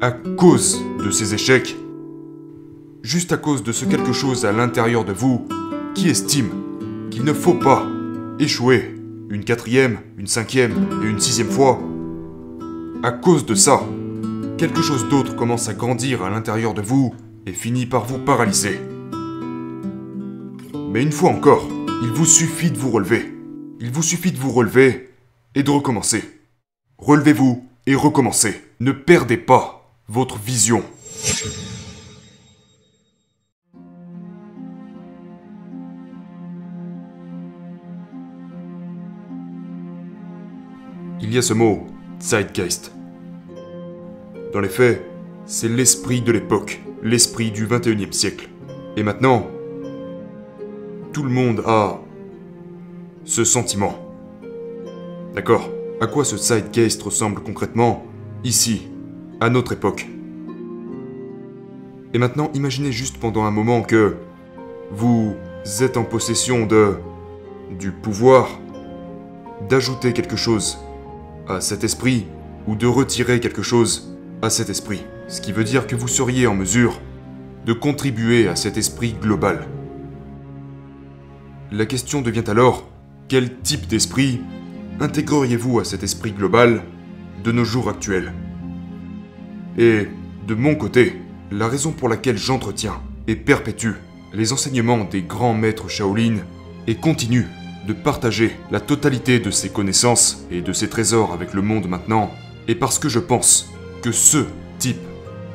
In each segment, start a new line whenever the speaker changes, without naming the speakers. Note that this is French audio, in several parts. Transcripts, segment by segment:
à cause de ces échecs, juste à cause de ce quelque chose à l'intérieur de vous qui estime qu'il ne faut pas échouer une quatrième, une cinquième et une sixième fois, à cause de ça, quelque chose d'autre commence à grandir à l'intérieur de vous et finit par vous paralyser. Mais une fois encore, il vous suffit de vous relever. Il vous suffit de vous relever et de recommencer. Relevez-vous et recommencez. Ne perdez pas votre vision. Il y a ce mot, Zeitgeist. Dans les faits, c'est l'esprit de l'époque, l'esprit du 21e siècle. Et maintenant, tout le monde a ce sentiment. D'accord À quoi ce Zeitgeist ressemble concrètement ici, à notre époque Et maintenant, imaginez juste pendant un moment que vous êtes en possession de du pouvoir d'ajouter quelque chose à cet esprit ou de retirer quelque chose à cet esprit. Ce qui veut dire que vous seriez en mesure de contribuer à cet esprit global. La question devient alors, quel type d'esprit intégreriez-vous à cet esprit global de nos jours actuels? Et, de mon côté, la raison pour laquelle j'entretiens et perpétue les enseignements des grands maîtres Shaolin et continue de partager la totalité de ses connaissances et de ses trésors avec le monde maintenant, et parce que je pense que ce type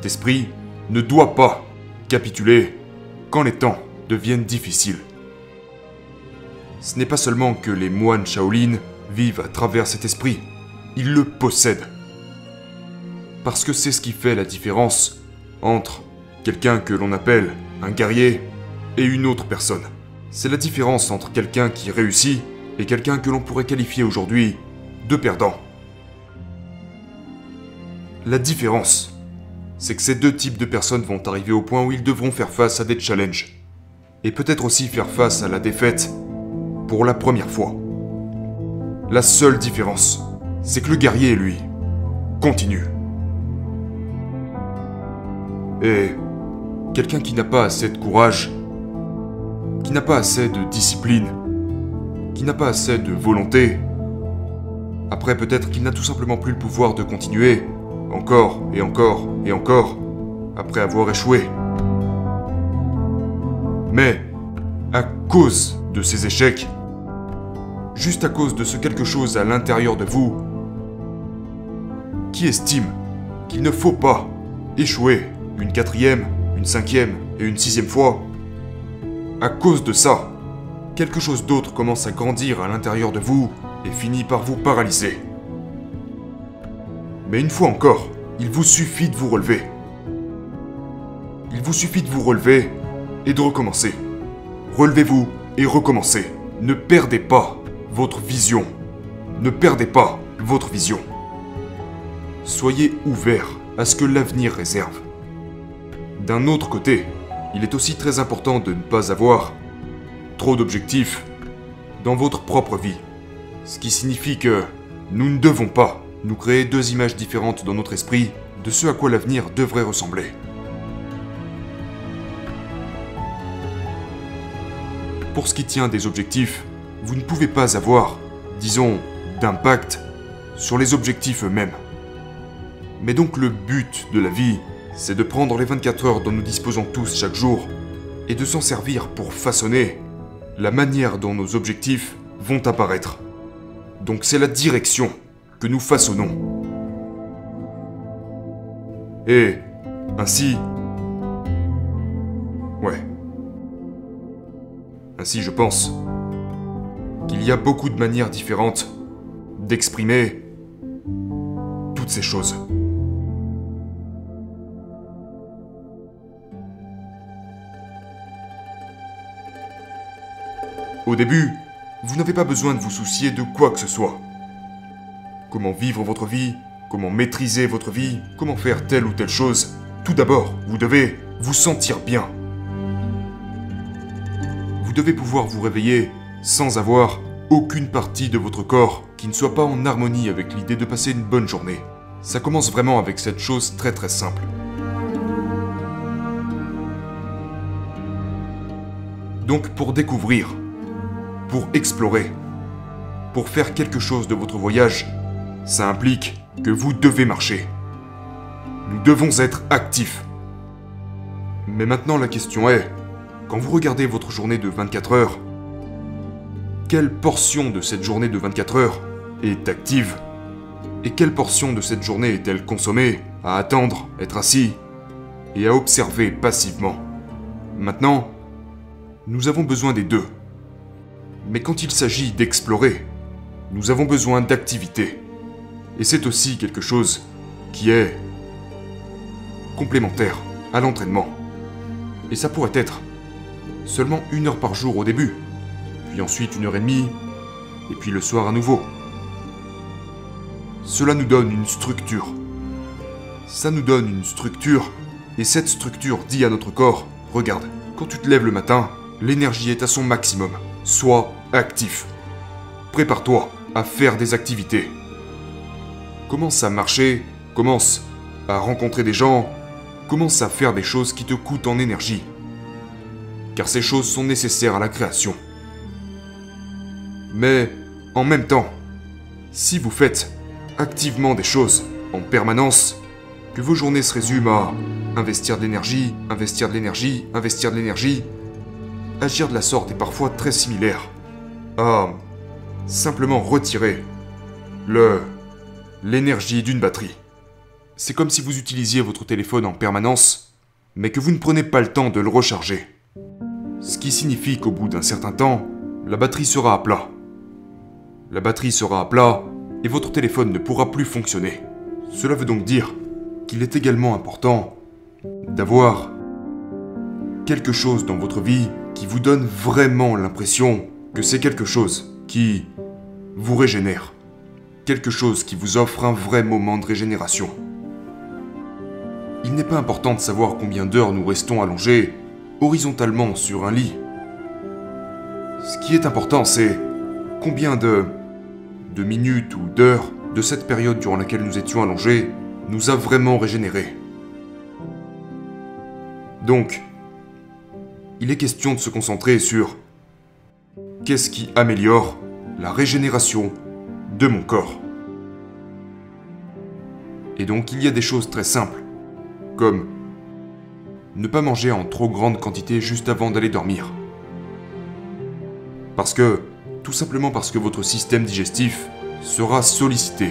d'esprit ne doit pas capituler quand les temps deviennent difficiles. Ce n'est pas seulement que les moines Shaolin vivent à travers cet esprit, ils le possèdent. Parce que c'est ce qui fait la différence entre quelqu'un que l'on appelle un guerrier et une autre personne. C'est la différence entre quelqu'un qui réussit et quelqu'un que l'on pourrait qualifier aujourd'hui de perdant. La différence, c'est que ces deux types de personnes vont arriver au point où ils devront faire face à des challenges. Et peut-être aussi faire face à la défaite pour la première fois. La seule différence, c'est que le guerrier, lui, continue. Et quelqu'un qui n'a pas assez de courage qui n'a pas assez de discipline, qui n'a pas assez de volonté. Après, peut-être qu'il n'a tout simplement plus le pouvoir de continuer, encore et encore et encore, après avoir échoué. Mais, à cause de ces échecs, juste à cause de ce quelque chose à l'intérieur de vous, qui estime qu'il ne faut pas échouer une quatrième, une cinquième et une sixième fois, à cause de ça, quelque chose d'autre commence à grandir à l'intérieur de vous et finit par vous paralyser. Mais une fois encore, il vous suffit de vous relever. Il vous suffit de vous relever et de recommencer. Relevez-vous et recommencez. Ne perdez pas votre vision. Ne perdez pas votre vision. Soyez ouvert à ce que l'avenir réserve. D'un autre côté, il est aussi très important de ne pas avoir trop d'objectifs dans votre propre vie. Ce qui signifie que nous ne devons pas nous créer deux images différentes dans notre esprit de ce à quoi l'avenir devrait ressembler. Pour ce qui tient des objectifs, vous ne pouvez pas avoir, disons, d'impact sur les objectifs eux-mêmes. Mais donc le but de la vie c'est de prendre les 24 heures dont nous disposons tous chaque jour et de s'en servir pour façonner la manière dont nos objectifs vont apparaître. Donc c'est la direction que nous façonnons. Et ainsi... Ouais. Ainsi je pense qu'il y a beaucoup de manières différentes d'exprimer toutes ces choses. Au début, vous n'avez pas besoin de vous soucier de quoi que ce soit. Comment vivre votre vie, comment maîtriser votre vie, comment faire telle ou telle chose. Tout d'abord, vous devez vous sentir bien. Vous devez pouvoir vous réveiller sans avoir aucune partie de votre corps qui ne soit pas en harmonie avec l'idée de passer une bonne journée. Ça commence vraiment avec cette chose très très simple. Donc pour découvrir, pour explorer, pour faire quelque chose de votre voyage, ça implique que vous devez marcher. Nous devons être actifs. Mais maintenant la question est, quand vous regardez votre journée de 24 heures, quelle portion de cette journée de 24 heures est active Et quelle portion de cette journée est-elle consommée à attendre, être assis et à observer passivement? Maintenant, nous avons besoin des deux. Mais quand il s'agit d'explorer, nous avons besoin d'activité. Et c'est aussi quelque chose qui est complémentaire à l'entraînement. Et ça pourrait être seulement une heure par jour au début, puis ensuite une heure et demie, et puis le soir à nouveau. Cela nous donne une structure. Ça nous donne une structure, et cette structure dit à notre corps, regarde, quand tu te lèves le matin, l'énergie est à son maximum. Sois actif. Prépare-toi à faire des activités. Commence à marcher, commence à rencontrer des gens, commence à faire des choses qui te coûtent en énergie. Car ces choses sont nécessaires à la création. Mais, en même temps, si vous faites activement des choses en permanence, que vos journées se résument à investir de l'énergie, investir de l'énergie, investir de l'énergie, agir de la sorte est parfois très similaire à simplement retirer le l'énergie d'une batterie. C'est comme si vous utilisiez votre téléphone en permanence, mais que vous ne prenez pas le temps de le recharger. Ce qui signifie qu'au bout d'un certain temps, la batterie sera à plat. La batterie sera à plat et votre téléphone ne pourra plus fonctionner. Cela veut donc dire qu'il est également important d'avoir quelque chose dans votre vie qui vous donne vraiment l'impression que c'est quelque chose qui vous régénère. Quelque chose qui vous offre un vrai moment de régénération. Il n'est pas important de savoir combien d'heures nous restons allongés horizontalement sur un lit. Ce qui est important, c'est combien de, minutes ou d'heures de cette période durant laquelle nous étions allongés nous a vraiment régénérés. Donc, il est question de se concentrer sur qu'est-ce qui améliore la régénération de mon corps. Et donc il y a des choses très simples, comme ne pas manger en trop grande quantité juste avant d'aller dormir. Parce que, tout simplement parce que votre système digestif sera sollicité.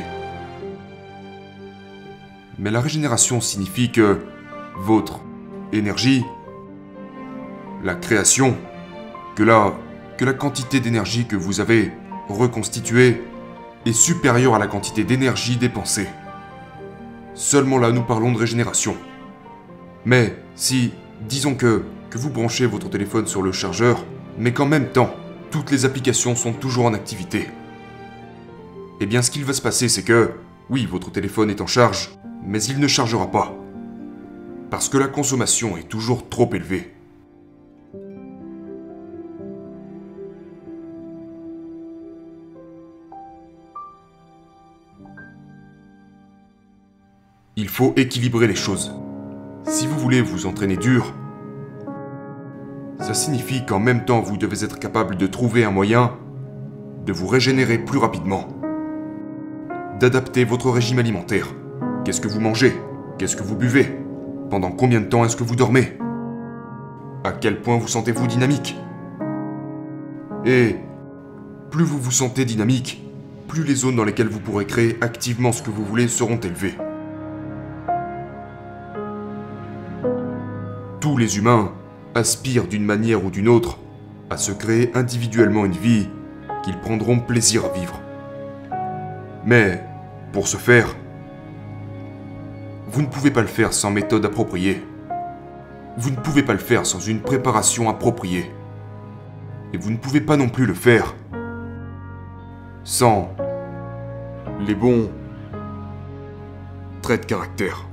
Mais la régénération signifie que votre énergie la création, que la, quantité d'énergie que vous avez reconstituée est supérieure à la quantité d'énergie dépensée. Seulement là, nous parlons de régénération. Mais si, disons que, que vous branchez votre téléphone sur le chargeur, mais qu'en même temps, toutes les applications sont toujours en activité, eh bien ce qu'il va se passer, c'est que, oui, votre téléphone est en charge, mais il ne chargera pas. Parce que la consommation est toujours trop élevée. Faut équilibrer les choses. Si vous voulez vous entraîner dur, ça signifie qu'en même temps vous devez être capable de trouver un moyen de vous régénérer plus rapidement, d'adapter votre régime alimentaire. Qu'est-ce que vous mangez? Qu'est-ce que vous buvez? Pendant combien de temps est-ce que vous dormez? À quel point vous sentez-vous dynamique? Et plus vous vous sentez dynamique, plus les zones dans lesquelles vous pourrez créer activement ce que vous voulez seront élevées. Les humains aspirent d'une manière ou d'une autre à se créer individuellement une vie qu'ils prendront plaisir à vivre. Mais, pour ce faire, vous ne pouvez pas le faire sans méthode appropriée. Vous ne pouvez pas le faire sans une préparation appropriée. Et vous ne pouvez pas non plus le faire sans les bons traits de caractère.